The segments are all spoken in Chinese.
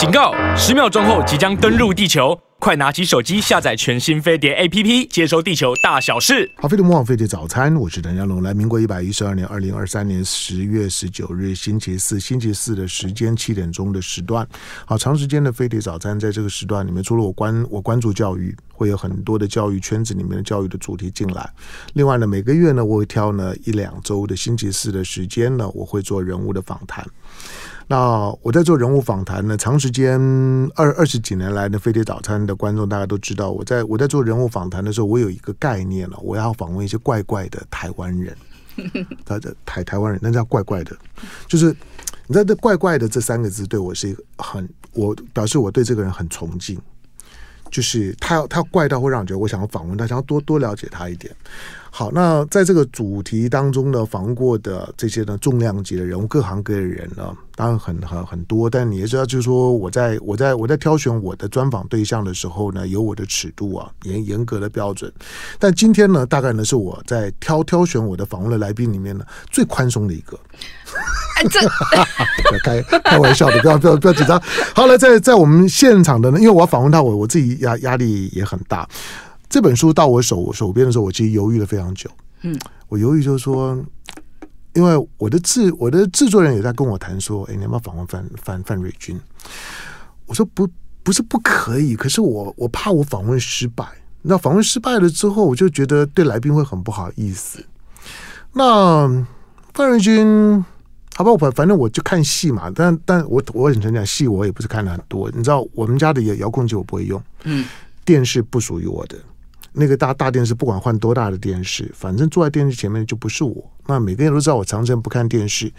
警告！十秒钟后即将登陆地球，快拿起手机下载全新飞碟 APP，接收地球大小事。好，飞碟魔网飞碟早餐，我是陈家龙。来，民国一百一十二年二零二三年十月十九日星期四，星期四的时间七点钟的时段。好，长时间的飞碟早餐，在这个时段里面，除了我关我关注教育，会有很多的教育圈子里面的教育的主题进来。另外呢，每个月呢，我会挑呢一两周的星期四的时间呢，我会做人物的访谈。那我在做人物访谈呢，长时间二二十几年来呢飞碟早餐的观众，大家都知道，我在我在做人物访谈的时候，我有一个概念了，我要访问一些怪怪的台湾人，他的台台湾人，那叫怪怪的，就是你知道这怪怪的这三个字对我是一个很，我表示我对这个人很崇敬，就是他要他怪到会让我觉得我想要访问他，想要多多了解他一点。好，那在这个主题当中呢，访问过的这些呢重量级的人物，各行各业的人呢，当然很很很多。但你也知道，就是说我在我在我在挑选我的专访对象的时候呢，有我的尺度啊，严严格的标准。但今天呢，大概呢是我在挑挑选我的访问的来宾里面呢最宽松的一个。哎，这开开玩笑的，不要不要不要紧张。好了，在在我们现场的呢，因为我要访问他，我我自己压压力也很大。这本书到我手手边的时候，我其实犹豫了非常久。嗯，我犹豫就是说，因为我的制我的制作人也在跟我谈说，哎，你要不要访问范范范瑞军？我说不，不是不可以，可是我我怕我访问失败。那访问失败了之后，我就觉得对来宾会很不好意思。那范瑞军，好吧，我反反正我就看戏嘛。但但我我很诚讲，戏我也不是看的很多。你知道，我们家的遥控器我不会用，嗯，电视不属于我的。那个大大电视，不管换多大的电视，反正坐在电视前面就不是我。那每个人都知道我长时间不看电视，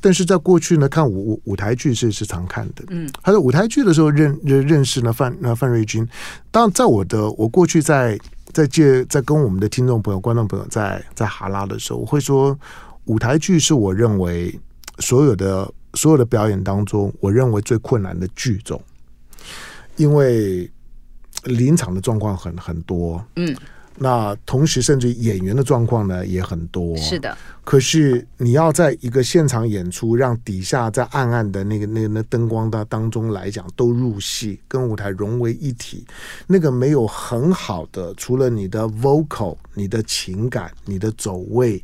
但是在过去呢，看舞舞舞台剧是是常看的。嗯，他在舞台剧的时候认认认识呢范那范瑞君。当然，在我的我过去在在借在跟我们的听众朋友、观众朋友在在哈拉的时候，我会说舞台剧是我认为所有的所有的表演当中，我认为最困难的剧种，因为。临场的状况很很多，嗯，那同时甚至演员的状况呢也很多，是的。可是你要在一个现场演出，让底下在暗暗的那个那那灯光的当中来讲都入戏，跟舞台融为一体，那个没有很好的，除了你的 vocal、你的情感、你的走位，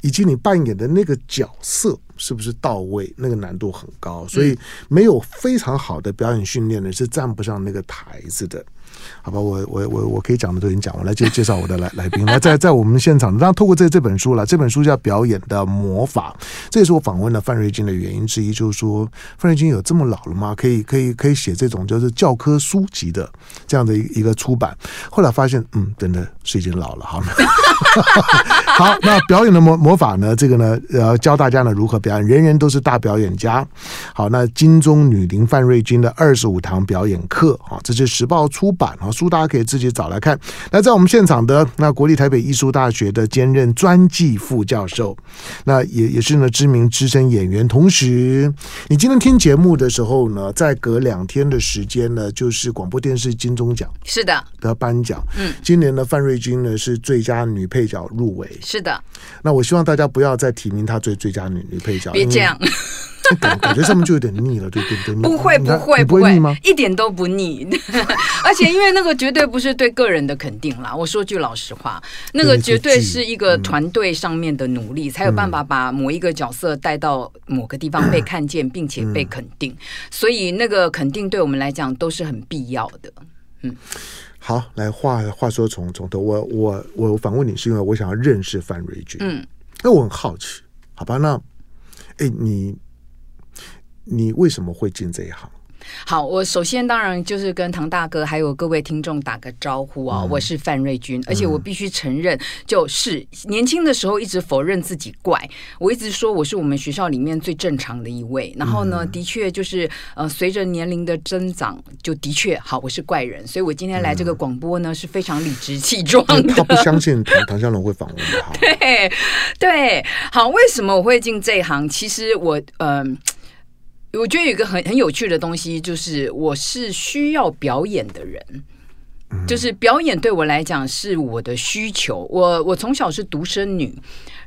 以及你扮演的那个角色是不是到位，那个难度很高，所以没有非常好的表演训练呢是站不上那个台子的。好吧，我我我我可以讲的都已经讲完了，介介绍我的来来宾。那在在我们现场，当然透过这这本书了，这本书叫《表演的魔法》，这也是我访问了范瑞君的原因之一，就是说范瑞君有这么老了吗？可以可以可以写这种就是教科书级的这样的一一个出版。后来发现，嗯，真的是已经老了。好，好，那表演的魔魔法呢？这个呢，呃，教大家呢如何表演，人人都是大表演家。好，那金钟女伶范瑞君的二十五堂表演课，啊，这是时报出版啊，书大家可以自己找来看。那在我们现场的那国立台北艺术大学的兼任专技副教授，那也也是呢知名资深演员。同时，你今天听节目的时候呢，再隔两天的时间呢，就是广播电视金钟奖是的的颁奖。嗯，今年呢范瑞君呢是最佳女配角入围。是的。那我希望大家不要再提名她最最佳女女配角，别这样。感感觉上面就有点腻了，对对对。不会不会不会吗？一点都不腻，而且因为那个绝对不是对个人的肯定啦。我说句老实话，那个绝对是一个团队上面的努力，才有办法把某一个角色带到某个地方被看见，并且被肯定。所以那个肯定对我们来讲都是很必要的。嗯，好，来话话说从从头，我我我反问你，是因为我想要认识范瑞君。嗯，那我很好奇，好吧？那哎你。你为什么会进这一行？好，我首先当然就是跟唐大哥还有各位听众打个招呼啊！嗯、我是范瑞君，而且我必须承认，就是年轻的时候一直否认自己怪，我一直说我是我们学校里面最正常的一位。然后呢，的确就是呃，随着年龄的增长，就的确好，我是怪人。所以我今天来这个广播呢，是非常理直气壮的。他不相信唐唐湘龙会访问他。对对，好，为什么我会进这一行？其实我嗯。呃我觉得有一个很很有趣的东西，就是我是需要表演的人，就是表演对我来讲是我的需求。我我从小是独生女，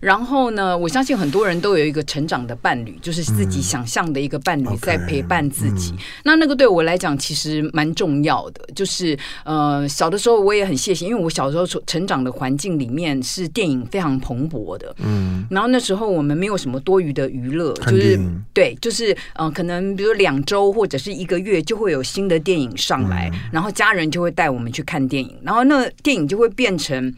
然后呢，我相信很多人都有一个成长的伴侣，就是自己想象的一个伴侣在陪伴自己。嗯 okay, 那那个对我来讲其实蛮重要的，就是呃，小的时候我也很谢谢，因为我小时候成长的环境里面是电影非常蓬勃的，嗯，然后那时候我们没有什么多余的娱乐，就是对，就是嗯、呃，可能比如两周或者是一个月就会有新的电影上来，嗯、然后家人就会带我们去看电影，然后那电影就会变成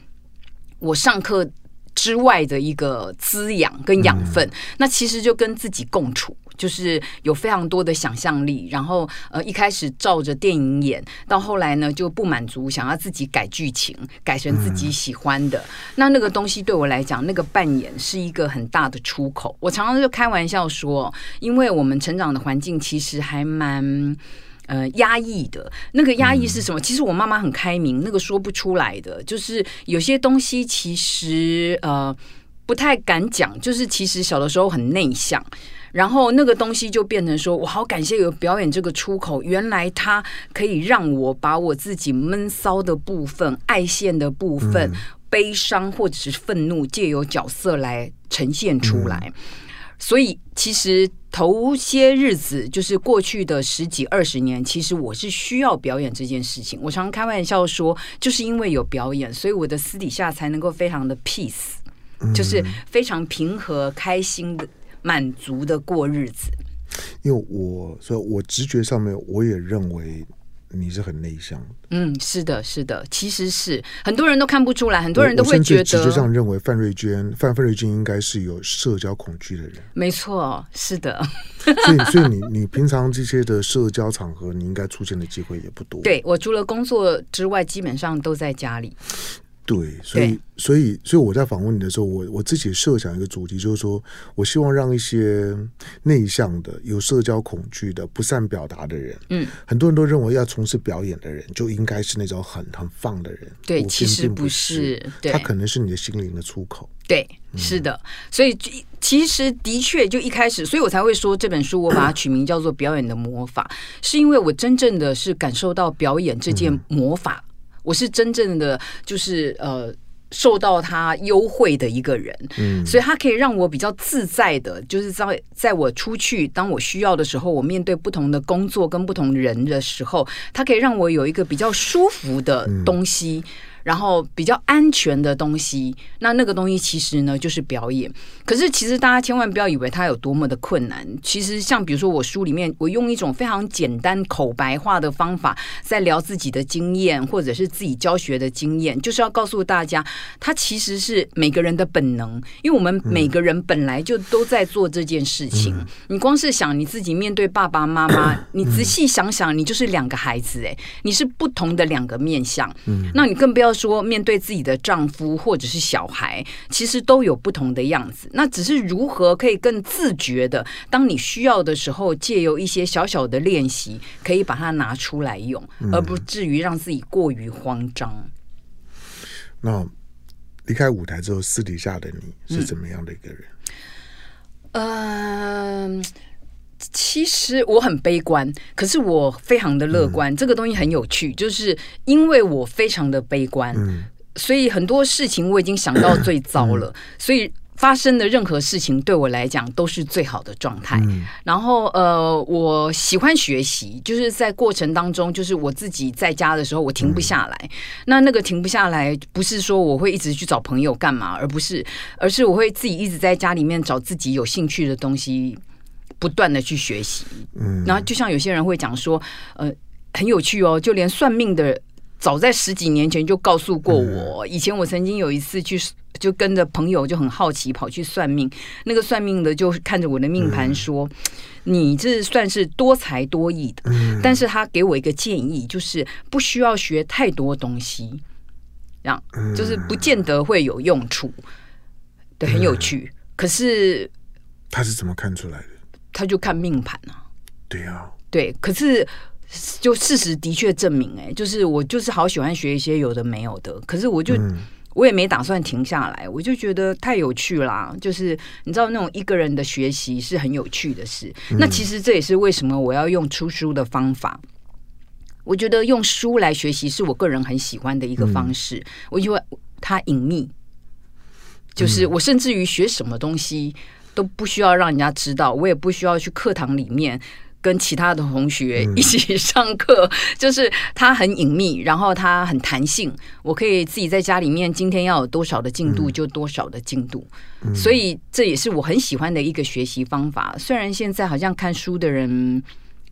我上课之外的一个滋养跟养分，嗯、那其实就跟自己共处，就是有非常多的想象力。然后呃，一开始照着电影演，到后来呢就不满足，想要自己改剧情，改成自己喜欢的。嗯、那那个东西对我来讲，那个扮演是一个很大的出口。我常常就开玩笑说，因为我们成长的环境其实还蛮。呃，压抑的那个压抑是什么？其实我妈妈很开明，那个说不出来的，就是有些东西其实呃不太敢讲，就是其实小的时候很内向，然后那个东西就变成说我好感谢有表演这个出口，原来它可以让我把我自己闷骚的部分、爱现的部分、悲伤或者是愤怒，借由角色来呈现出来。所以，其实头些日子，就是过去的十几二十年，其实我是需要表演这件事情。我常开玩笑说，就是因为有表演，所以我的私底下才能够非常的 peace，就是非常平和、开心的、满足的过日子。因为我，所以我直觉上面，我也认为。你是很内向的，嗯，是的，是的，其实是很多人都看不出来，很多人都会觉得，直觉上认为范瑞娟，范范瑞娟应该是有社交恐惧的人，没错，是的，所以，所以你你平常这些的社交场合，你应该出现的机会也不多。对，我除了工作之外，基本上都在家里。对，所以，所以，所以我在访问你的时候，我我自己设想一个主题，就是说我希望让一些内向的、有社交恐惧的、不善表达的人，嗯，很多人都认为要从事表演的人就应该是那种很很放的人，对，其实不是，对，他可能是你的心灵的出口，对，是的，所以其实的确就一开始，所以我才会说这本书我把它取名叫做《表演的魔法》，是因为我真正的是感受到表演这件魔法。我是真正的就是呃受到他优惠的一个人，嗯，所以他可以让我比较自在的，就是在在我出去当我需要的时候，我面对不同的工作跟不同人的时候，他可以让我有一个比较舒服的东西。嗯然后比较安全的东西，那那个东西其实呢就是表演。可是其实大家千万不要以为它有多么的困难。其实像比如说我书里面，我用一种非常简单口白化的方法在聊自己的经验，或者是自己教学的经验，就是要告诉大家，它其实是每个人的本能，因为我们每个人本来就都在做这件事情。你光是想你自己面对爸爸妈妈，你仔细想想，你就是两个孩子，哎，你是不同的两个面相。嗯。那你更不要。说面对自己的丈夫或者是小孩，其实都有不同的样子。那只是如何可以更自觉的，当你需要的时候，借由一些小小的练习，可以把它拿出来用，而不至于让自己过于慌张。嗯。那离开舞台之后，私底下的你是怎么样的一个人？嗯。呃其实我很悲观，可是我非常的乐观。嗯、这个东西很有趣，就是因为我非常的悲观，嗯、所以很多事情我已经想到最糟了。嗯、所以发生的任何事情对我来讲都是最好的状态。嗯、然后呃，我喜欢学习，就是在过程当中，就是我自己在家的时候，我停不下来。嗯、那那个停不下来，不是说我会一直去找朋友干嘛，而不是，而是我会自己一直在家里面找自己有兴趣的东西。不断的去学习，嗯，然后就像有些人会讲说，呃，很有趣哦，就连算命的，早在十几年前就告诉过我。以前我曾经有一次去，就跟着朋友就很好奇跑去算命，那个算命的就看着我的命盘说，你这算是多才多艺的，但是他给我一个建议，就是不需要学太多东西，这样就是不见得会有用处。对，很有趣。可是他是怎么看出来的？他就看命盘啊，对啊，对，可是就事实的确证明，哎，就是我就是好喜欢学一些有的没有的，可是我就我也没打算停下来，我就觉得太有趣啦。就是你知道那种一个人的学习是很有趣的事，那其实这也是为什么我要用出书的方法。我觉得用书来学习是我个人很喜欢的一个方式，我因为它隐秘。就是我甚至于学什么东西都不需要让人家知道，我也不需要去课堂里面。跟其他的同学一起上课，嗯、就是它很隐秘，然后它很弹性，我可以自己在家里面，今天要有多少的进度就多少的进度，嗯、所以这也是我很喜欢的一个学习方法。虽然现在好像看书的人。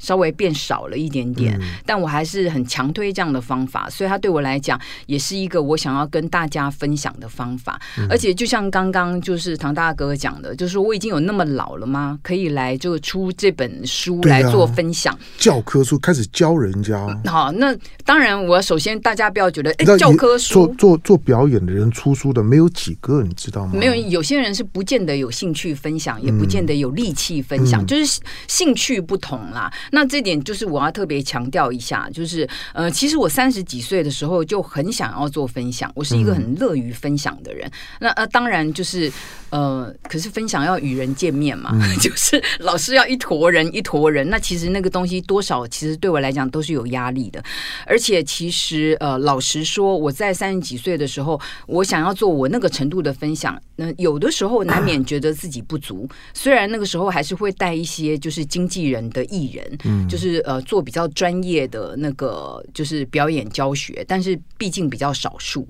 稍微变少了一点点，嗯、但我还是很强推这样的方法，所以它对我来讲也是一个我想要跟大家分享的方法。嗯、而且就像刚刚就是唐大哥讲的，就是我已经有那么老了吗？可以来就出这本书来做分享，啊、教科书开始教人家。好，那当然，我首先大家不要觉得，哎，教科书做做做表演的人出书的没有几个，你知道吗？没有，有些人是不见得有兴趣分享，也不见得有力气分享，嗯、就是兴趣不同啦。那这点就是我要特别强调一下，就是呃，其实我三十几岁的时候就很想要做分享，我是一个很乐于分享的人。嗯、那呃，当然就是呃，可是分享要与人见面嘛，嗯、就是老师要一坨人一坨人，那其实那个东西多少其实对我来讲都是有压力的。而且其实呃，老实说，我在三十几岁的时候，我想要做我那个程度的分享，那有的时候难免觉得自己不足。啊、虽然那个时候还是会带一些就是经纪人的艺人，嗯，就是。是呃，做比较专业的那个就是表演教学，但是毕竟比较少数。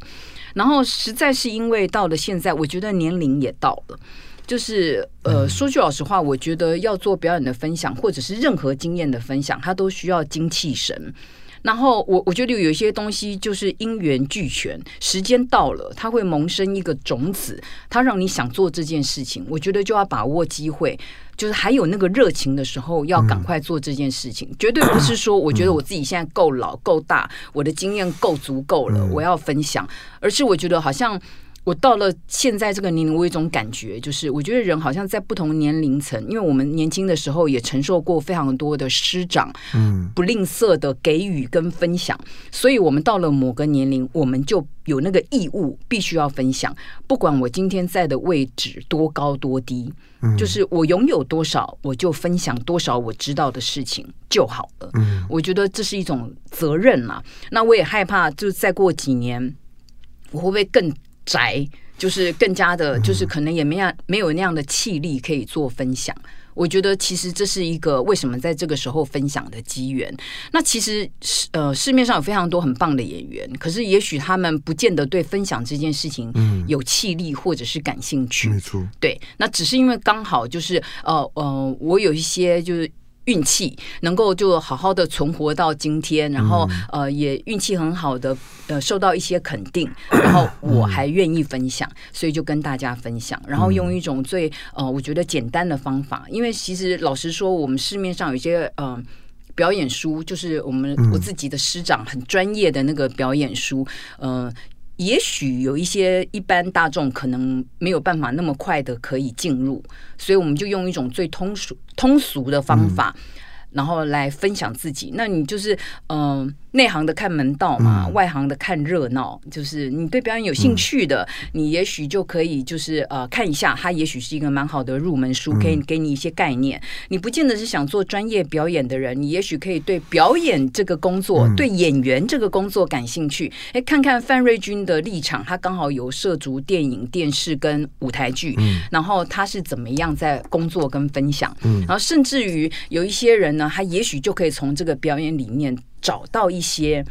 然后实在是因为到了现在，我觉得年龄也到了，就是呃，说句老实话，我觉得要做表演的分享，或者是任何经验的分享，它都需要精气神。然后我我觉得有一些东西就是因缘俱全，时间到了，它会萌生一个种子，它让你想做这件事情。我觉得就要把握机会，就是还有那个热情的时候，要赶快做这件事情。绝对不是说 我觉得我自己现在够老够大，我的经验够足够了，我要分享，而是我觉得好像。我到了现在这个年龄，我有一种感觉，就是我觉得人好像在不同年龄层，因为我们年轻的时候也承受过非常多的师长，嗯，不吝啬的给予跟分享，所以我们到了某个年龄，我们就有那个义务必须要分享，不管我今天在的位置多高多低，就是我拥有多少，我就分享多少我知道的事情就好了。嗯，我觉得这是一种责任嘛。那我也害怕，就再过几年，我会不会更？宅就是更加的，就是可能也没样没有那样的气力可以做分享。我觉得其实这是一个为什么在这个时候分享的机缘。那其实呃市面上有非常多很棒的演员，可是也许他们不见得对分享这件事情有气力或者是感兴趣。没错，对，那只是因为刚好就是呃呃，我有一些就是。运气能够就好好的存活到今天，然后呃也运气很好的呃受到一些肯定，然后 我还愿意分享，所以就跟大家分享，然后用一种最呃我觉得简单的方法，因为其实老实说，我们市面上有些呃表演书，就是我们我自己的师长很专业的那个表演书，呃。也许有一些一般大众可能没有办法那么快的可以进入，所以我们就用一种最通俗通俗的方法，然后来分享自己。那你就是嗯。呃内行的看门道嘛，嗯、外行的看热闹。就是你对表演有兴趣的，嗯、你也许就可以就是呃看一下，它也许是一个蛮好的入门书，可以给你一些概念。嗯、你不见得是想做专业表演的人，你也许可以对表演这个工作、嗯、对演员这个工作感兴趣。哎，看看范瑞军的立场，他刚好有涉足电影、电视跟舞台剧，嗯、然后他是怎么样在工作跟分享，嗯、然后甚至于有一些人呢，他也许就可以从这个表演里面。找到一些，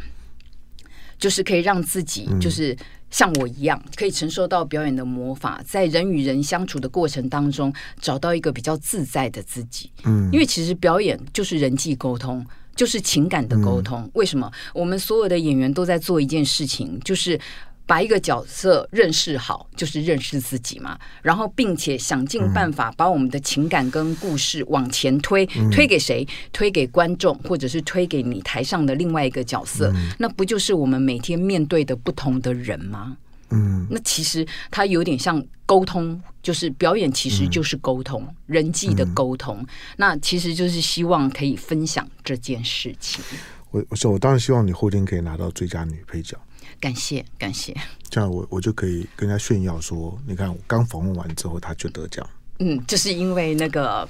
就是可以让自己，就是像我一样，可以承受到表演的魔法，在人与人相处的过程当中，找到一个比较自在的自己。嗯，因为其实表演就是人际沟通，就是情感的沟通。为什么我们所有的演员都在做一件事情，就是。把一个角色认识好，就是认识自己嘛。然后，并且想尽办法把我们的情感跟故事往前推，嗯、推给谁？推给观众，或者是推给你台上的另外一个角色。嗯、那不就是我们每天面对的不同的人吗？嗯，那其实它有点像沟通，就是表演，其实就是沟通，嗯、人际的沟通。嗯、那其实就是希望可以分享这件事情。我我说，我当然希望你后天可以拿到最佳女配角。感谢感谢，这样我我就可以跟他炫耀说，你看我刚访问完之后，他就得奖。嗯，就是因为那个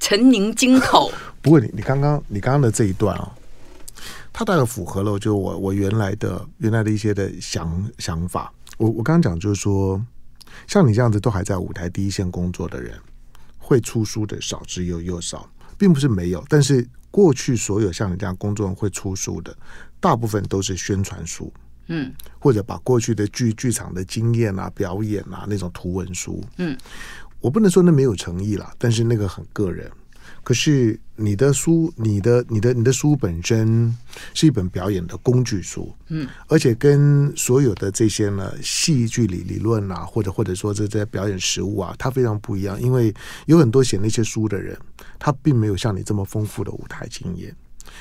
陈宁金口。不过你你刚刚你刚刚的这一段啊，他大概符合了，就我我原来的原来的一些的想想法。我我刚刚讲就是说，像你这样子都还在舞台第一线工作的人，会出书的少之又又少，并不是没有，但是过去所有像你这样工作人会出书的，大部分都是宣传书，嗯，或者把过去的剧剧场的经验啊、表演啊那种图文书，嗯，我不能说那没有诚意啦，但是那个很个人。可是你的书，你的、你的、你的书本身是一本表演的工具书，嗯，而且跟所有的这些呢戏剧理理论啊，或者或者说这这些表演实务啊，它非常不一样，因为有很多写那些书的人，他并没有像你这么丰富的舞台经验。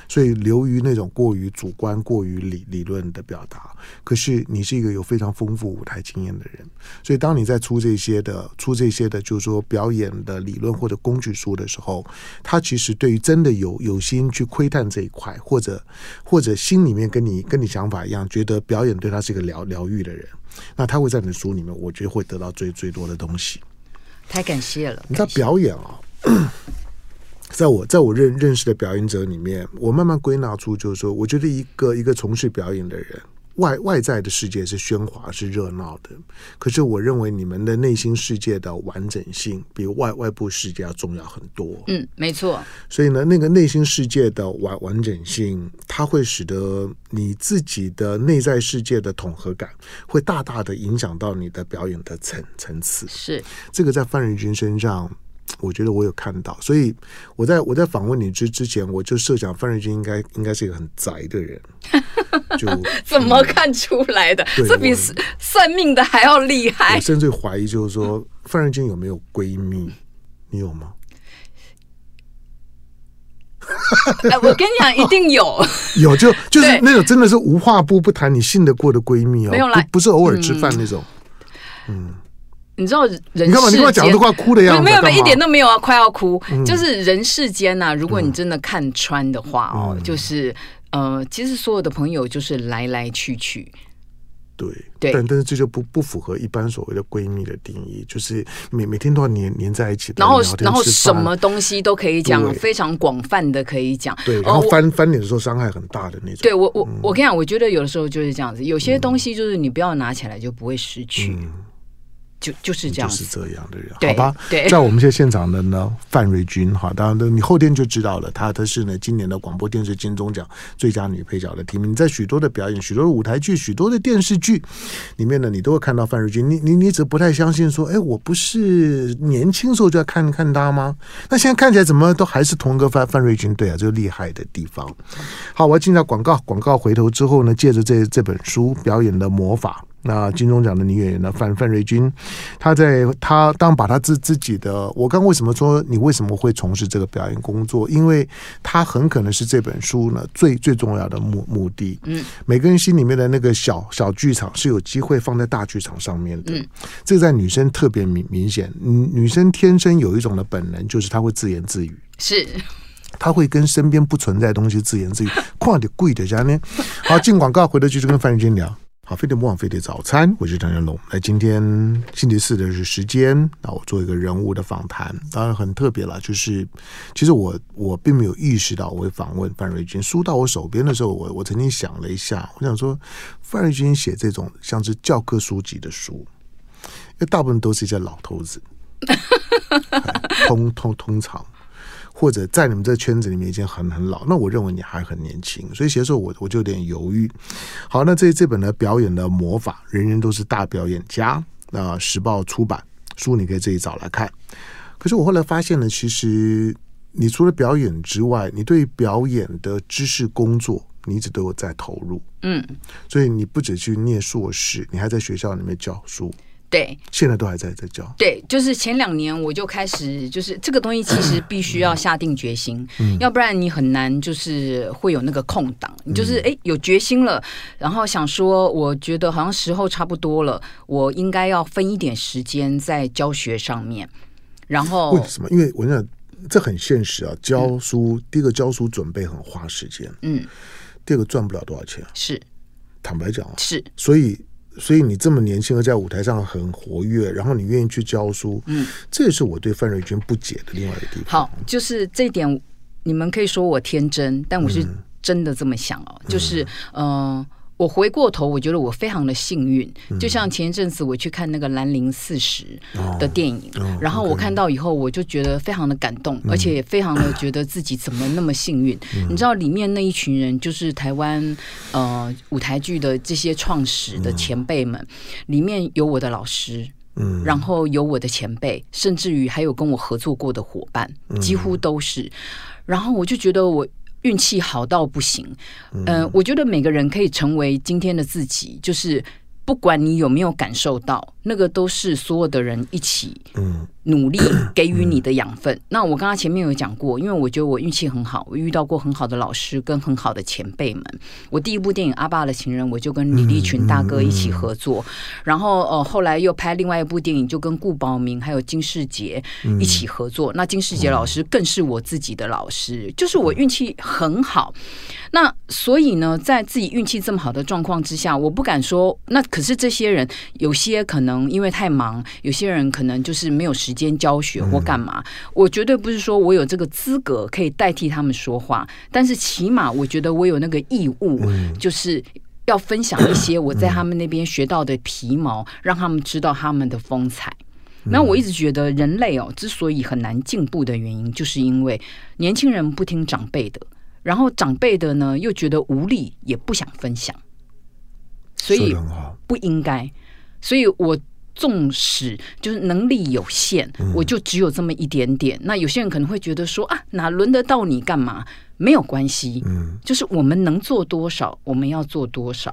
所以流于那种过于主观、过于理理论的表达。可是你是一个有非常丰富舞台经验的人，所以当你在出这些的、出这些的，就是说表演的理论或者工具书的时候，他其实对于真的有有心去窥探这一块，或者或者心里面跟你跟你想法一样，觉得表演对他是一个疗疗愈的人，那他会在你的书里面，我觉得会得到最最多的东西。太感谢了！你知道表演啊。在我在我认认识的表演者里面，我慢慢归纳出，就是说，我觉得一个一个从事表演的人，外外在的世界是喧哗是热闹的，可是我认为你们的内心世界的完整性比外外部世界要重要很多。嗯，没错。所以呢，那个内心世界的完完整性，它会使得你自己的内在世界的统合感，会大大的影响到你的表演的层层次。是这个在范瑞君身上。我觉得我有看到，所以我在我在访问你之之前，我就设想范瑞君应该应该是一个很宅的人，就 怎么看出来的？这比算命的还要厉害。我甚至怀疑，就是说范瑞君有没有闺蜜？你有吗？哎，我跟你讲，一定有，有就 就是那种真的是无话不不谈，你信得过的闺蜜哦，没有啦不，不是偶尔吃饭那种，嗯。你知道人世间，你干嘛？你干嘛讲都快哭的样子？没有，没有，一点都没有啊，快要哭。嗯、就是人世间呐、啊，如果你真的看穿的话哦，嗯、就是呃，其实所有的朋友就是来来去去。对对，但但是这就不不符合一般所谓的闺蜜的定义，就是每每天都要黏黏在一起，然后然后什么东西都可以讲，非常广泛的可以讲。对，然后翻、呃、翻脸的时候伤害很大的那种。对我我、嗯、我跟你讲，我觉得有的时候就是这样子，有些东西就是你不要拿起来就不会失去。嗯就就是这样，就是这样的人，好吧？对，在我们现在现场的呢，范瑞君，哈，当然，你后天就知道了，她她是呢今年的广播电视金钟奖最佳女配角的提名。你在许多的表演、许多的舞台剧、许多的电视剧里面呢，你都会看到范瑞君。你你你只不太相信说，哎，我不是年轻时候就要看看她吗？那现在看起来怎么都还是同一个范范瑞君？对啊，这个厉害的地方。好，我要进到广告，广告回头之后呢，借着这这本书《表演的魔法》。那金钟奖的女演员呢？范范瑞君，她在她当把她自自己的，我刚为什么说你为什么会从事这个表演工作？因为她很可能是这本书呢最最重要的目目的。嗯，每个人心里面的那个小小剧场是有机会放在大剧场上面的。嗯，这个在女生特别明明显。女女生天生有一种的本能，就是她会自言自语。是，她会跟身边不存在的东西自言自语。况且贵的家呢？好，进广告回头继续跟范瑞君聊。好，飞碟模仿飞碟早餐，我是张仁龙。那今天星期四的是时间，那我做一个人物的访谈，当然很特别了。就是其实我我并没有意识到我会访问范瑞君。书到我手边的时候，我我曾经想了一下，我想说范瑞君写这种像是教科书级的书，因为大部分都是一些老头子，通通通常。或者在你们这圈子里面已经很很老，那我认为你还很年轻，所以写的时候我我就有点犹豫。好，那这这本呢，表演的魔法，人人都是大表演家。那时报出版书，你可以自己找来看。可是我后来发现呢，其实你除了表演之外，你对表演的知识工作，你一直都有在投入。嗯，所以你不止去念硕士，你还在学校里面教书。对，现在都还在在教。对，就是前两年我就开始，就是这个东西其实必须要下定决心，嗯、要不然你很难就是会有那个空档。你就是哎有决心了，然后想说，我觉得好像时候差不多了，我应该要分一点时间在教学上面。然后为什么？因为我想这很现实啊，教书、嗯、第一个教书准备很花时间，嗯，第二个赚不了多少钱，是坦白讲啊，是所以。所以你这么年轻，而在舞台上很活跃，然后你愿意去教书，嗯，这也是我对范瑞君不解的另外一个地方。好，就是这一点，你们可以说我天真，但我是真的这么想哦。嗯、就是，嗯、呃，我回过头，我觉得我非常的幸运，就像前一阵子我去看那个《兰陵四十》的电影，然后我看到以后，我就觉得非常的感动，而且也非常的觉得自己怎么那么幸运。你知道里面那一群人，就是台湾呃舞台剧的这些创始的前辈们，里面有我的老师，嗯。然后有我的前辈，甚至于还有跟我合作过的伙伴，几乎都是。然后我就觉得我。运气好到不行，嗯、呃，我觉得每个人可以成为今天的自己，就是不管你有没有感受到，那个都是所有的人一起，嗯。努力 给予你的养分。嗯、那我刚刚前面有讲过，因为我觉得我运气很好，我遇到过很好的老师跟很好的前辈们。我第一部电影《阿爸的情人》，我就跟李立群大哥一起合作。然后呃，后来又拍另外一部电影，就跟顾宝明还有金世杰一起合作。嗯、那金世杰老师更是我自己的老师，就是我运气很好。那所以呢，在自己运气这么好的状况之下，我不敢说。那可是这些人有些可能因为太忙，有些人可能就是没有时间。教学或干嘛，我绝对不是说我有这个资格可以代替他们说话，但是起码我觉得我有那个义务，就是要分享一些我在他们那边学到的皮毛，让他们知道他们的风采。那我一直觉得人类哦，之所以很难进步的原因，就是因为年轻人不听长辈的，然后长辈的呢又觉得无力，也不想分享，所以不应该。所以我。纵使就是能力有限，我就只有这么一点点。那有些人可能会觉得说啊，哪轮得到你干嘛？没有关系，嗯，就是我们能做多少，我们要做多少，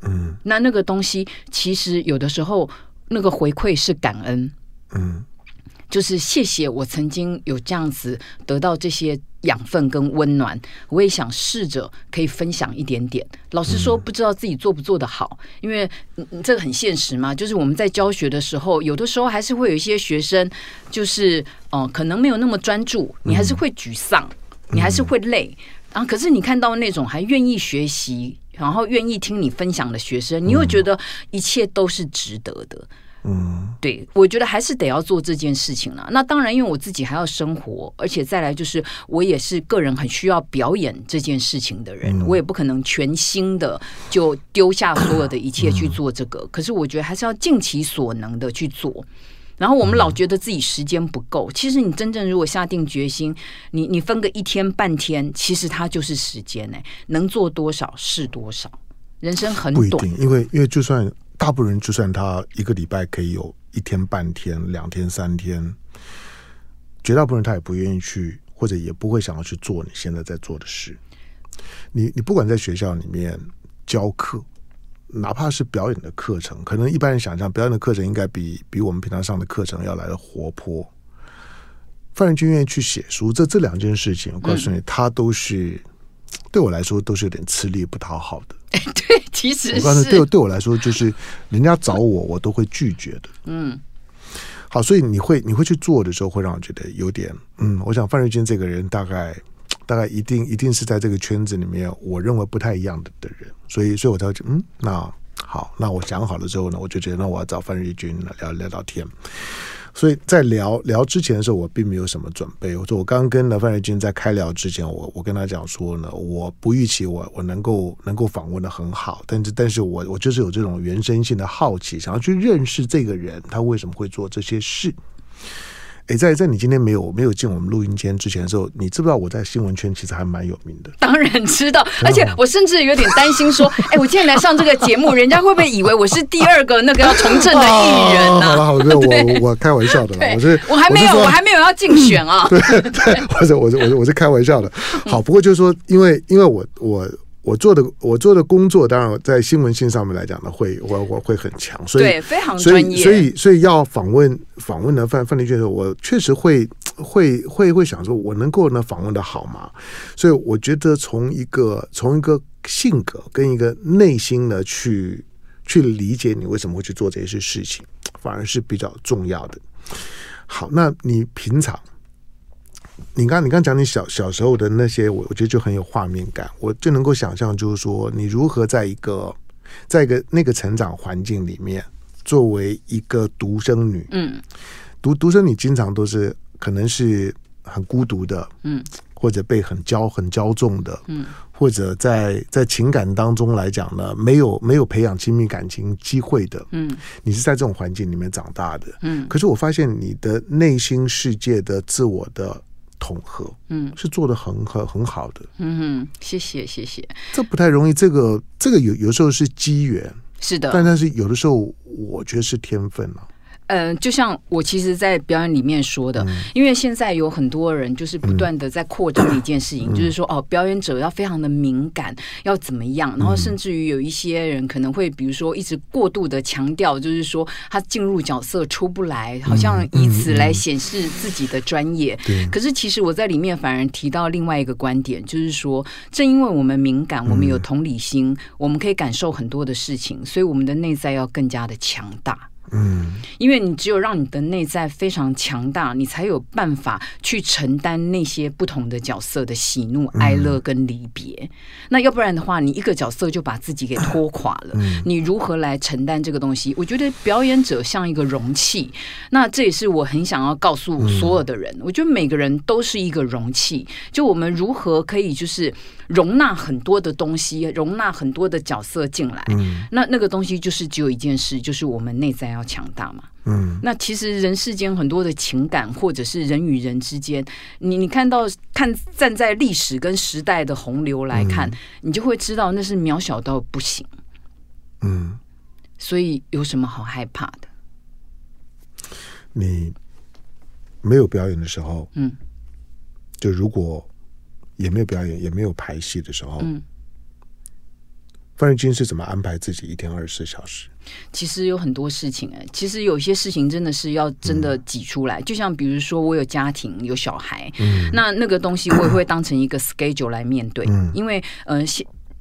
嗯。那那个东西其实有的时候那个回馈是感恩，嗯。就是谢谢我曾经有这样子得到这些养分跟温暖，我也想试着可以分享一点点。老实说，不知道自己做不做得好，因为这个很现实嘛。就是我们在教学的时候，有的时候还是会有一些学生，就是嗯，可能没有那么专注，你还是会沮丧，你还是会累。然后，可是你看到那种还愿意学习，然后愿意听你分享的学生，你又觉得一切都是值得的。嗯，对，我觉得还是得要做这件事情了。那当然，因为我自己还要生活，而且再来就是我也是个人很需要表演这件事情的人，嗯、我也不可能全心的就丢下所有的一切去做这个。嗯、可是我觉得还是要尽其所能的去做。然后我们老觉得自己时间不够，其实你真正如果下定决心，你你分个一天半天，其实它就是时间呢，能做多少是多少。人生很短，不一定，因为因为就算。大部分人就算他一个礼拜可以有一天半天、两天三天，绝大部分人他也不愿意去，或者也不会想要去做你现在在做的事。你你不管在学校里面教课，哪怕是表演的课程，可能一般人想象表演的课程应该比比我们平常上的课程要来的活泼。范仁君愿意去写书，这这两件事情，我告诉你，他都是对我来说都是有点吃力不讨好的。对，其实我告诉你，对对我来说，就是人家找我，我都会拒绝的。嗯，好，所以你会你会去做的时候，会让我觉得有点嗯，我想范瑞军这个人，大概大概一定一定是在这个圈子里面，我认为不太一样的的人，所以所以我才会觉得嗯，那好，那我想好了之后呢，我就觉得那我要找范瑞军聊聊聊天。所以在聊聊之前的时候，我并没有什么准备。我说我刚刚跟范瑞君在开聊之前，我我跟他讲说呢，我不预期我我能够能够访问的很好，但是但是我我就是有这种原生性的好奇，想要去认识这个人，他为什么会做这些事。哎，在在你今天没有没有进我们录音间之前的时候，你知不知道我在新闻圈其实还蛮有名的？当然知道，而且我甚至有点担心说，哎，我今天来上这个节目，人家会不会以为我是第二个那个要从政的艺人呢？好了好了，我我 我开玩笑的啦，我是我还没有我还没有要竞选啊，对对，我是我是我是我是开玩笑的。好，不过就是说，因为因为我我。我做的我做的工作，当然在新闻性上面来讲呢，会我我会很强，所以对非常专业，所以所以所以要访问访问的范范丽娟的时候，我确实会会会会想说，我能够呢访问的好吗？所以我觉得从一个从一个性格跟一个内心呢去去理解你为什么会去做这些事情，反而是比较重要的。好，那你平常。你刚你刚讲你小小时候的那些，我我觉得就很有画面感，我就能够想象，就是说你如何在一个在一个那个成长环境里面，作为一个独生女，嗯，独独生女经常都是可能是很孤独的，嗯，或者被很骄很骄纵的，嗯，或者在在情感当中来讲呢，没有没有培养亲密感情机会的，嗯，你是在这种环境里面长大的，嗯，可是我发现你的内心世界的自我的统合，嗯，是做的很很很好的，嗯哼，谢谢谢谢，这不太容易，这个这个有有时候是机缘，是的，但但是有的时候我觉得是天分了、啊。嗯、呃，就像我其实，在表演里面说的，嗯、因为现在有很多人就是不断的在扩张一件事情，嗯、就是说哦，表演者要非常的敏感，要怎么样，然后甚至于有一些人可能会，比如说一直过度的强调，就是说他进入角色出不来，好像以此来显示自己的专业。可是其实我在里面反而提到另外一个观点，就是说，正因为我们敏感，我们有同理心，嗯、我们可以感受很多的事情，所以我们的内在要更加的强大。嗯，因为你只有让你的内在非常强大，你才有办法去承担那些不同的角色的喜怒哀乐跟离别。嗯、那要不然的话，你一个角色就把自己给拖垮了。嗯、你如何来承担这个东西？我觉得表演者像一个容器，那这也是我很想要告诉所有的人。嗯、我觉得每个人都是一个容器，就我们如何可以就是。容纳很多的东西，容纳很多的角色进来，嗯，那那个东西就是只有一件事，就是我们内在要强大嘛，嗯。那其实人世间很多的情感，或者是人与人之间，你你看到看站在历史跟时代的洪流来看，嗯，你就会知道那是渺小到不行，嗯。所以有什么好害怕的？你没有表演的时候，嗯，就如果。也没有表演，也没有排戏的时候，嗯，范瑞君是怎么安排自己一天二十四小时？其实有很多事情哎、欸，其实有些事情真的是要真的挤出来，嗯、就像比如说我有家庭有小孩，嗯，那那个东西我也会当成一个 schedule 来面对，嗯，因为呃，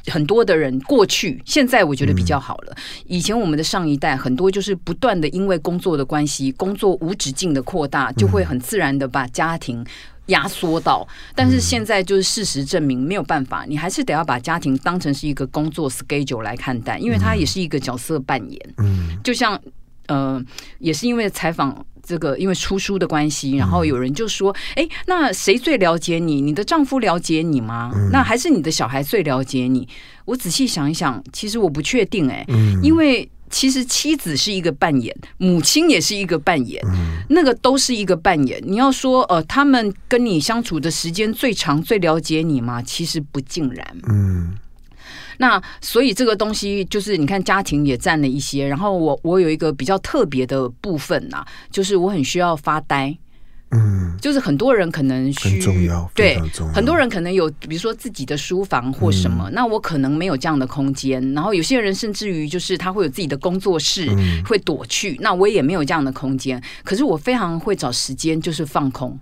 很多的人过去现在我觉得比较好了，嗯、以前我们的上一代很多就是不断的因为工作的关系，工作无止境的扩大，就会很自然的把家庭。压缩到，但是现在就是事实证明没有办法，你还是得要把家庭当成是一个工作 schedule 来看待，因为它也是一个角色扮演。嗯，就像呃，也是因为采访这个，因为出书的关系，然后有人就说：“哎，那谁最了解你？你的丈夫了解你吗？那还是你的小孩最了解你？”我仔细想一想，其实我不确定哎，因为。其实妻子是一个扮演，母亲也是一个扮演，嗯、那个都是一个扮演。你要说呃，他们跟你相处的时间最长、最了解你吗？其实不尽然。嗯，那所以这个东西就是，你看家庭也占了一些。然后我我有一个比较特别的部分呐、啊，就是我很需要发呆。嗯，就是很多人可能需很重要，对，很多人可能有，比如说自己的书房或什么，嗯、那我可能没有这样的空间。然后有些人甚至于就是他会有自己的工作室，嗯、会躲去，那我也没有这样的空间。可是我非常会找时间，就是放空，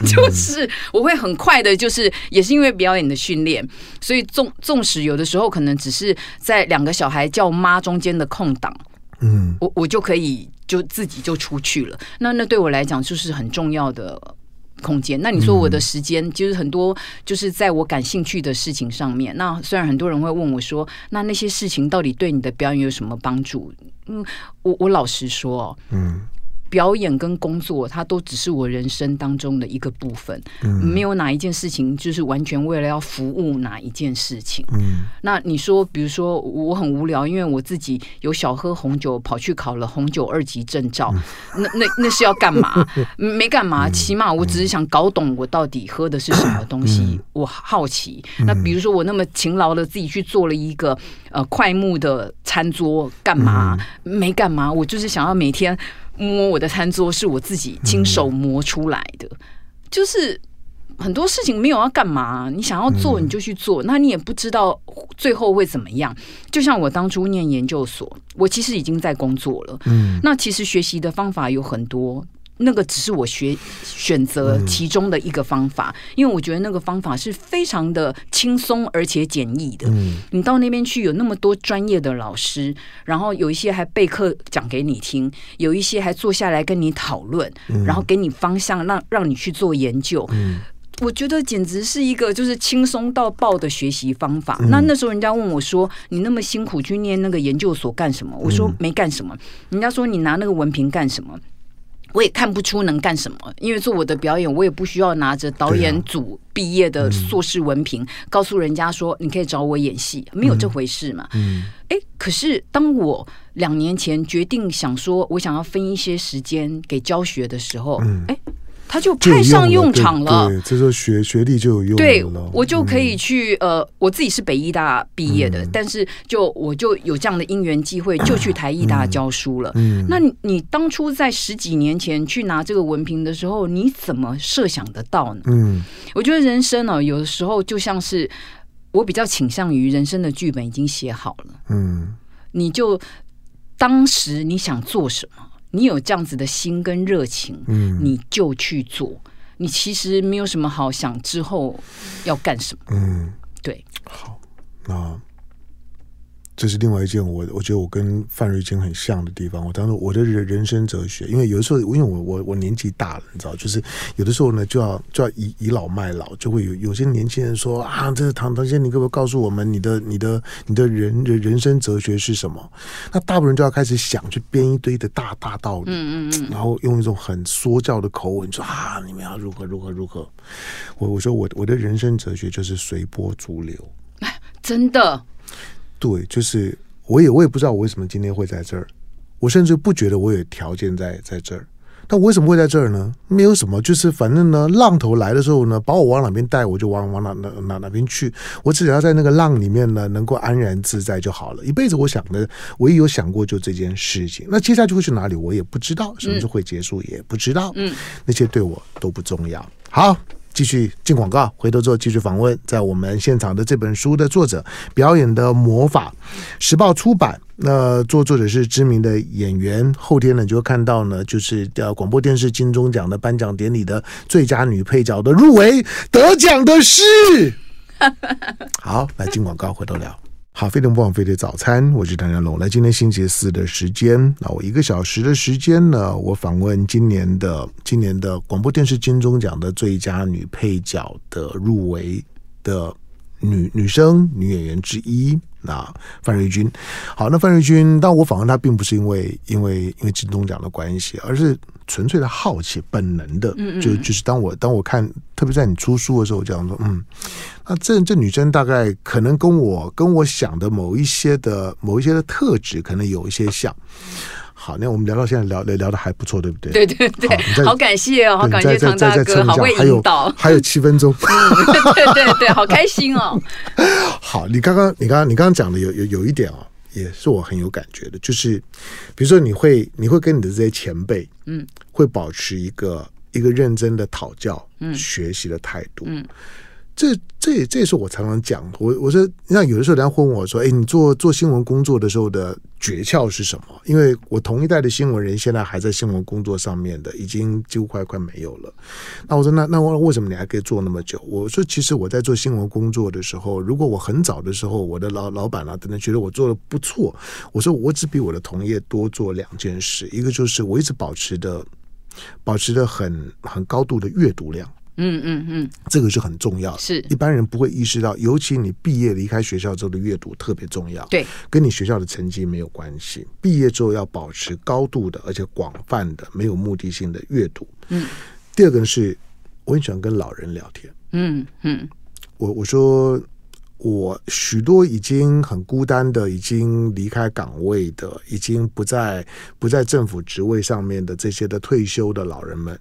嗯、就是我会很快的，就是也是因为表演的训练，所以纵纵使有的时候可能只是在两个小孩叫妈中间的空档，嗯，我我就可以。就自己就出去了，那那对我来讲就是很重要的空间。那你说我的时间，就是很多，就是在我感兴趣的事情上面。那虽然很多人会问我说，那那些事情到底对你的表演有什么帮助？嗯，我我老实说，嗯。表演跟工作，它都只是我人生当中的一个部分，嗯、没有哪一件事情就是完全为了要服务哪一件事情。嗯、那你说，比如说我很无聊，因为我自己有小喝红酒，跑去考了红酒二级证照，嗯、那那那是要干嘛？没干嘛，起码我只是想搞懂我到底喝的是什么东西，嗯、我好奇。那比如说我那么勤劳的自己去做了一个呃快木的餐桌，干嘛？嗯、没干嘛，我就是想要每天。摸我的餐桌是我自己亲手磨出来的，嗯、就是很多事情没有要干嘛，你想要做你就去做，嗯、那你也不知道最后会怎么样。就像我当初念研究所，我其实已经在工作了，嗯，那其实学习的方法有很多。那个只是我学选择其中的一个方法，嗯、因为我觉得那个方法是非常的轻松而且简易的。嗯，你到那边去有那么多专业的老师，然后有一些还备课讲给你听，有一些还坐下来跟你讨论，嗯、然后给你方向让让你去做研究。嗯，我觉得简直是一个就是轻松到爆的学习方法。嗯、那那时候人家问我说：“你那么辛苦去念那个研究所干什么？”我说：“没干什么。”人家说：“你拿那个文凭干什么？”我也看不出能干什么，因为做我的表演，我也不需要拿着导演组毕业的硕士文凭，啊嗯、告诉人家说你可以找我演戏，没有这回事嘛。嗯，哎、嗯，可是当我两年前决定想说我想要分一些时间给教学的时候，哎、嗯。他就派上用场了，对，这时候学学历就有用了。对，我就可以去呃，我自己是北医大毕业的，但是就我就有这样的因缘机会，就去台艺大教书了。嗯，那你当初在十几年前去拿这个文凭的时候，你怎么设想得到呢？嗯，我觉得人生呢，有的时候就像是我比较倾向于人生的剧本已经写好了。嗯，你就当时你想做什么？你有这样子的心跟热情，嗯，你就去做。你其实没有什么好想之后要干什么，嗯，对。好，那。这是另外一件我我觉得我跟范瑞金很像的地方。我当时我的人人生哲学，因为有的时候，因为我我我年纪大了，你知道，就是有的时候呢，就要就要倚倚老卖老，就会有有些年轻人说啊，这是唐唐先生，你可不可以告诉我们你的你的你的人人人生哲学是什么？那大部分人就要开始想去编一堆的大大道理，嗯嗯嗯，然后用一种很说教的口吻说啊，你们要如何如何如何。我我说我我的人生哲学就是随波逐流，真的。对，就是我也我也不知道我为什么今天会在这儿，我甚至不觉得我有条件在在这儿。但我为什么会在这儿呢？没有什么，就是反正呢，浪头来的时候呢，把我往哪边带，我就往往哪哪哪哪边去。我只要在那个浪里面呢，能够安然自在就好了。一辈子我想的，唯一有想过就这件事情。那接下去会去哪里，我也不知道，什么时候会结束也不知道。嗯，那些对我都不重要。好。继续进广告，回头之后继续访问在我们现场的这本书的作者，表演的魔法，时报出版。那作作者是知名的演员。后天呢，就会看到呢，就是呃广播电视金钟奖的颁奖典礼的最佳女配角的入围，得奖的是。好，来进广告，回头聊。好，非常不枉飞碟早餐，我是谭家龙。来，今天星期四的时间，那我一个小时的时间呢，我访问今年的今年的广播电视金钟奖的最佳女配角的入围的女女生女演员之一。那范瑞军，好，那范瑞军，但我访问他，并不是因为因为因为金钟奖的关系，而是纯粹的好奇，本能的，嗯嗯就就是当我当我看，特别在你出书的时候，我讲说，嗯，那这这女生大概可能跟我跟我想的某一些的某一些的特质，可能有一些像。好，那我们聊到现在聊聊聊的还不错，对不对？对对对，好，好感谢哦，好感谢唐大哥，好会引导，还有七分钟，对对对，好开心哦。好，你刚刚你刚刚你刚刚讲的有有有一点哦，也是我很有感觉的，就是比如说你会你会跟你的这些前辈，嗯，会保持一个一个认真的讨教、嗯，学习的态度，嗯。这这也这也是我常常讲，我我说，那有的时候人家问我说，哎，你做做新闻工作的时候的诀窍是什么？因为我同一代的新闻人现在还在新闻工作上面的，已经几乎快快没有了。那我说，那那我为什么你还可以做那么久？我说，其实我在做新闻工作的时候，如果我很早的时候，我的老老板啊等等觉得我做的不错，我说我只比我的同业多做两件事，一个就是我一直保持的保持的很很高度的阅读量。嗯嗯嗯，这个是很重要的，是一般人不会意识到，尤其你毕业离开学校之后的阅读特别重要。对，跟你学校的成绩没有关系。毕业之后要保持高度的，而且广泛的、没有目的性的阅读。嗯，第二个是，我很喜欢跟老人聊天。嗯嗯，我我说我许多已经很孤单的、已经离开岗位的、已经不在不在政府职位上面的这些的退休的老人们。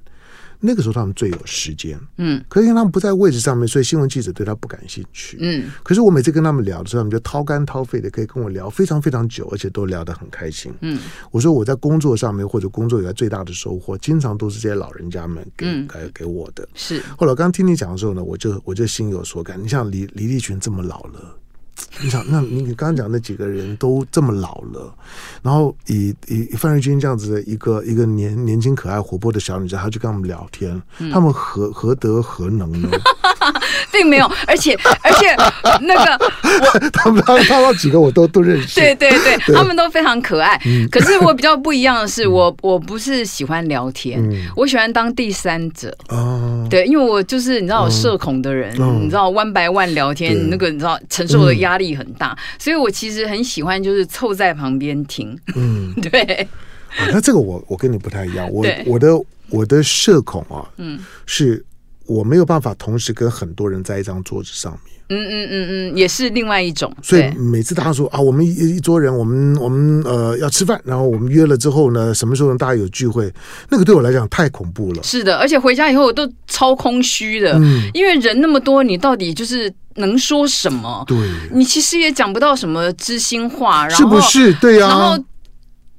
那个时候他们最有时间，嗯，可是因为他们不在位置上面，所以新闻记者对他不感兴趣，嗯。可是我每次跟他们聊的时候，他们就掏肝掏肺的，可以跟我聊非常非常久，而且都聊得很开心，嗯。我说我在工作上面或者工作以来最大的收获，经常都是这些老人家们给、嗯、给给我的。是。后来我刚刚听你讲的时候呢，我就我就心有所感。你像李李立群这么老了。你想，那你你刚刚讲那几个人都这么老了，然后以以范瑞君这样子的一个一个年年轻可爱活泼的小女生，她去跟他们聊天，嗯、他们何何德何能呢？并没有，而且而且那个我 他们他们他们几个我都都认识，对对 对，对，他们都非常可爱。嗯、可是我比较不一样的是，我我不是喜欢聊天，嗯、我喜欢当第三者。哦，对，因为我就是你知道，我社恐的人，哦、你知道，one by one 聊天，那个你知道承受的压力很大，嗯、所以我其实很喜欢就是凑在旁边听。嗯，对。啊，那这个我我跟你不太一样，我我的我的社恐啊，嗯，是我没有办法同时跟很多人在一张桌子上面。嗯嗯嗯嗯，也是另外一种。所以每次大家说啊，我们一一桌人，我们我们呃要吃饭，然后我们约了之后呢，什么时候大家有聚会？那个对我来讲太恐怖了。是的，而且回家以后我都超空虚的，嗯，因为人那么多，你到底就是能说什么？对，你其实也讲不到什么知心话，然后是不是？对呀，然后。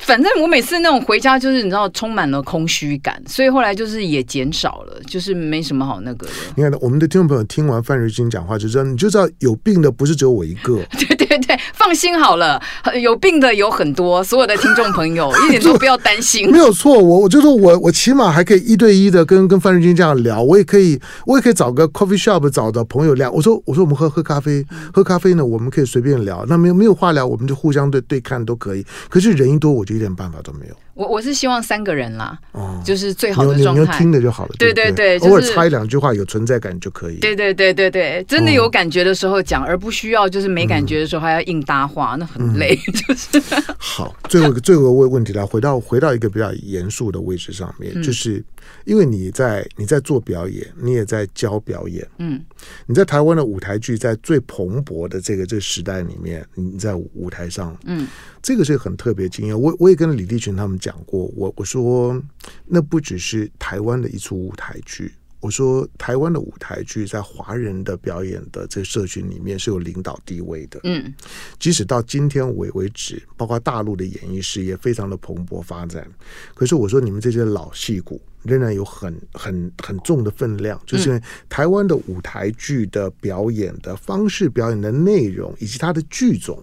反正我每次那种回家就是你知道充满了空虚感，所以后来就是也减少了，就是没什么好那个的。你看，我们的听众朋友听完范瑞君讲话，就知道你就知道有病的不是只有我一个。对对对 对，放心好了，有病的有很多，所有的听众朋友 一点都不要担心。没有错，我我就说我我起码还可以一对一的跟跟范瑞军这样聊，我也可以我也可以找个 coffee shop 找的朋友聊。我说我说我们喝喝咖啡，喝咖啡呢，我们可以随便聊。那没有没有话聊，我们就互相对对看都可以。可是人一多，我就一点办法都没有。我我是希望三个人啦，哦，就是最好的状态。听的就好了，对对对，偶尔插一两句话，有存在感就可以。对对对对对，真的有感觉的时候讲，而不需要就是没感觉的时候还要硬搭话，那很累。就是好，最后一个 最后一个问问题来回到回到一个比较严肃的位置上面，就是因为你在你在做表演，你也在教表演，嗯，你在台湾的舞台剧在最蓬勃的这个这个时代里面，你在舞台上，嗯。这个是很特别经验，我我也跟李立群他们讲过，我我说那不只是台湾的一出舞台剧，我说台湾的舞台剧在华人的表演的这个社群里面是有领导地位的，嗯，即使到今天为为止，包括大陆的演艺事业非常的蓬勃发展，可是我说你们这些老戏骨。仍然有很很很重的分量，就是因为台湾的舞台剧的表演的方式、表演的内容，以及它的剧种，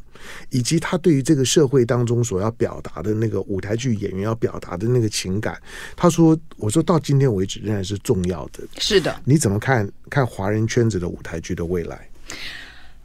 以及他对于这个社会当中所要表达的那个舞台剧演员要表达的那个情感，他说：“我说到今天为止，仍然是重要的。”是的，你怎么看看华人圈子的舞台剧的未来？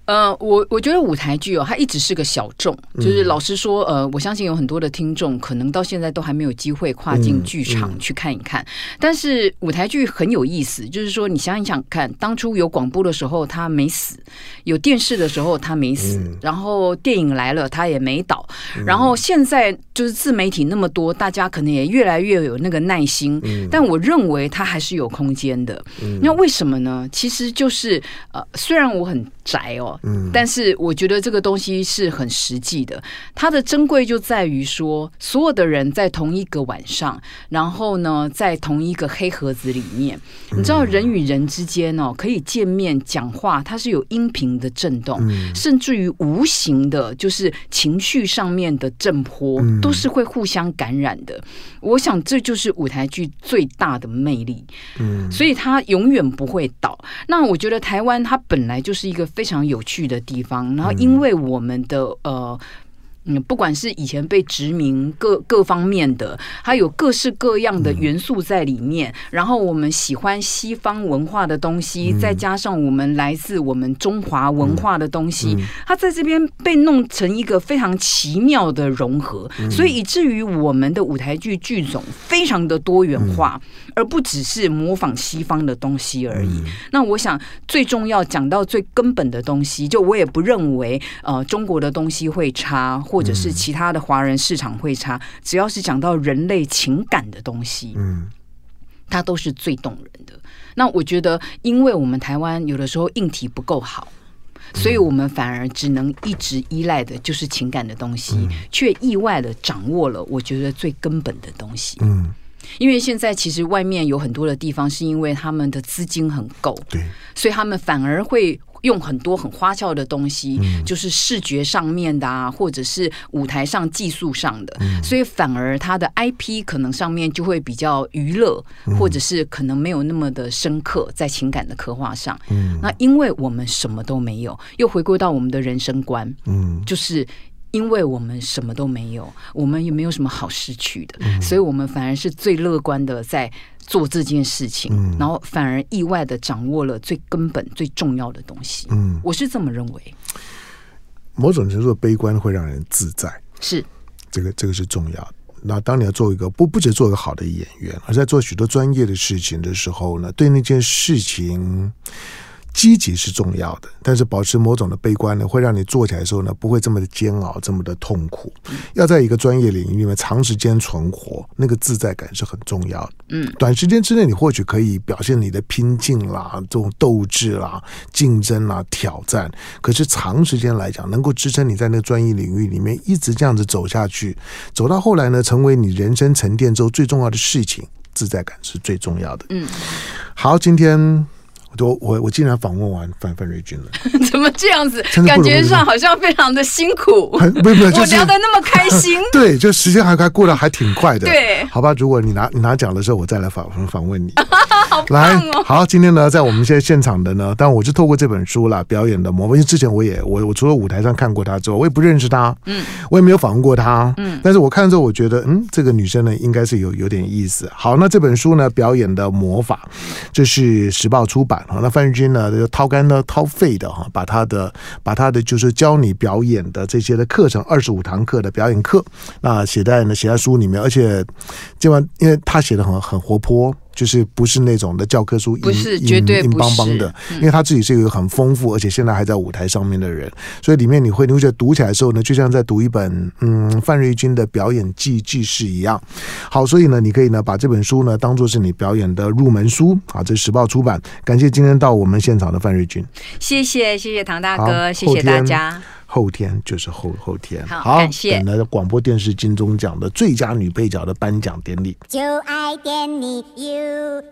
呃，我我觉得舞台剧哦，它一直是个小众。就是老实说，呃，我相信有很多的听众可能到现在都还没有机会跨进剧场去看一看。嗯嗯、但是舞台剧很有意思，就是说你想一想看，当初有广播的时候他没死，有电视的时候他没死，嗯、然后电影来了他也没倒，嗯、然后现在就是自媒体那么多，大家可能也越来越有那个耐心。嗯、但我认为它还是有空间的。嗯、那为什么呢？其实就是呃，虽然我很宅哦。嗯，但是我觉得这个东西是很实际的，它的珍贵就在于说，所有的人在同一个晚上，然后呢，在同一个黑盒子里面，你知道人与人之间哦，可以见面讲话，它是有音频的震动，甚至于无形的，就是情绪上面的震波，都是会互相感染的。我想这就是舞台剧最大的魅力，嗯，所以它永远不会倒。那我觉得台湾它本来就是一个非常有趣的地方，然后因为我们的呃。嗯，不管是以前被殖民各各方面的，还有各式各样的元素在里面。嗯、然后我们喜欢西方文化的东西，嗯、再加上我们来自我们中华文化的东西，它在这边被弄成一个非常奇妙的融合，嗯、所以以至于我们的舞台剧剧种非常的多元化，嗯、而不只是模仿西方的东西而已。嗯、那我想最重要讲到最根本的东西，就我也不认为呃中国的东西会差。或者是其他的华人市场会差，只要是讲到人类情感的东西，嗯，它都是最动人的。那我觉得，因为我们台湾有的时候硬体不够好，所以我们反而只能一直依赖的就是情感的东西，却意外的掌握了我觉得最根本的东西。嗯，因为现在其实外面有很多的地方，是因为他们的资金很够，对，所以他们反而会。用很多很花俏的东西，嗯、就是视觉上面的啊，或者是舞台上技术上的，嗯、所以反而它的 IP 可能上面就会比较娱乐，嗯、或者是可能没有那么的深刻在情感的刻画上。嗯、那因为我们什么都没有，又回归到我们的人生观，嗯，就是因为我们什么都没有，我们也没有什么好失去的，嗯、所以我们反而是最乐观的在。做这件事情，嗯、然后反而意外的掌握了最根本、最重要的东西。嗯，我是这么认为。某种程度的悲观会让人自在，是这个这个是重要的。那当你要做一个不不只做一个好的演员，而在做许多专业的事情的时候呢，对那件事情积极是重要的，但是保持某种的悲观呢，会让你做起来的时候呢，不会这么的煎熬，这么的痛苦。要在一个专业领域里面长时间存活，那个自在感是很重要的。嗯，短时间之内你或许可以表现你的拼劲啦、这种斗志啦、竞争啦、挑战，可是长时间来讲，能够支撑你在那个专业领域里面一直这样子走下去，走到后来呢，成为你人生沉淀之后最重要的事情，自在感是最重要的。嗯，好，今天。我我我竟然访问完范范瑞军了，怎么这样子？感觉上好像非常的辛苦。不不，就是、我聊得那么开心。对，就时间还还过得还挺快的。对，好吧，如果你拿你拿奖的时候，我再来访访问你。好、哦、来，好，今天呢，在我们现在现场的呢，但我就透过这本书啦，表演的魔，因为之前我也我我除了舞台上看过他之后，我也不认识他，嗯，我也没有访问过他，嗯，但是我看了之后，我觉得，嗯，这个女生呢，应该是有有点意思。好，那这本书呢，表演的魔法，这是时报出版哈。那范玉君呢，就掏肝呢掏肺的哈，把他的把他的就是教你表演的这些的课程，二十五堂课的表演课，那写在呢写在书里面，而且今晚因为他写的很很活泼。就是不是那种的教科书，不是绝对硬邦邦的，因为他自己是一个很丰富，而且现在还在舞台上面的人，所以里面你会你会觉得读起来的时候呢，就像在读一本嗯范瑞军的表演记记事一样。好，所以呢，你可以呢把这本书呢当做是你表演的入门书啊。这是时报出版，感谢今天到我们现场的范瑞军，谢谢谢谢唐大哥，谢谢大家。后天就是后后天。好感谢。的广播电视金钟奖的最佳女配角的颁奖典礼。就爱点你 ufo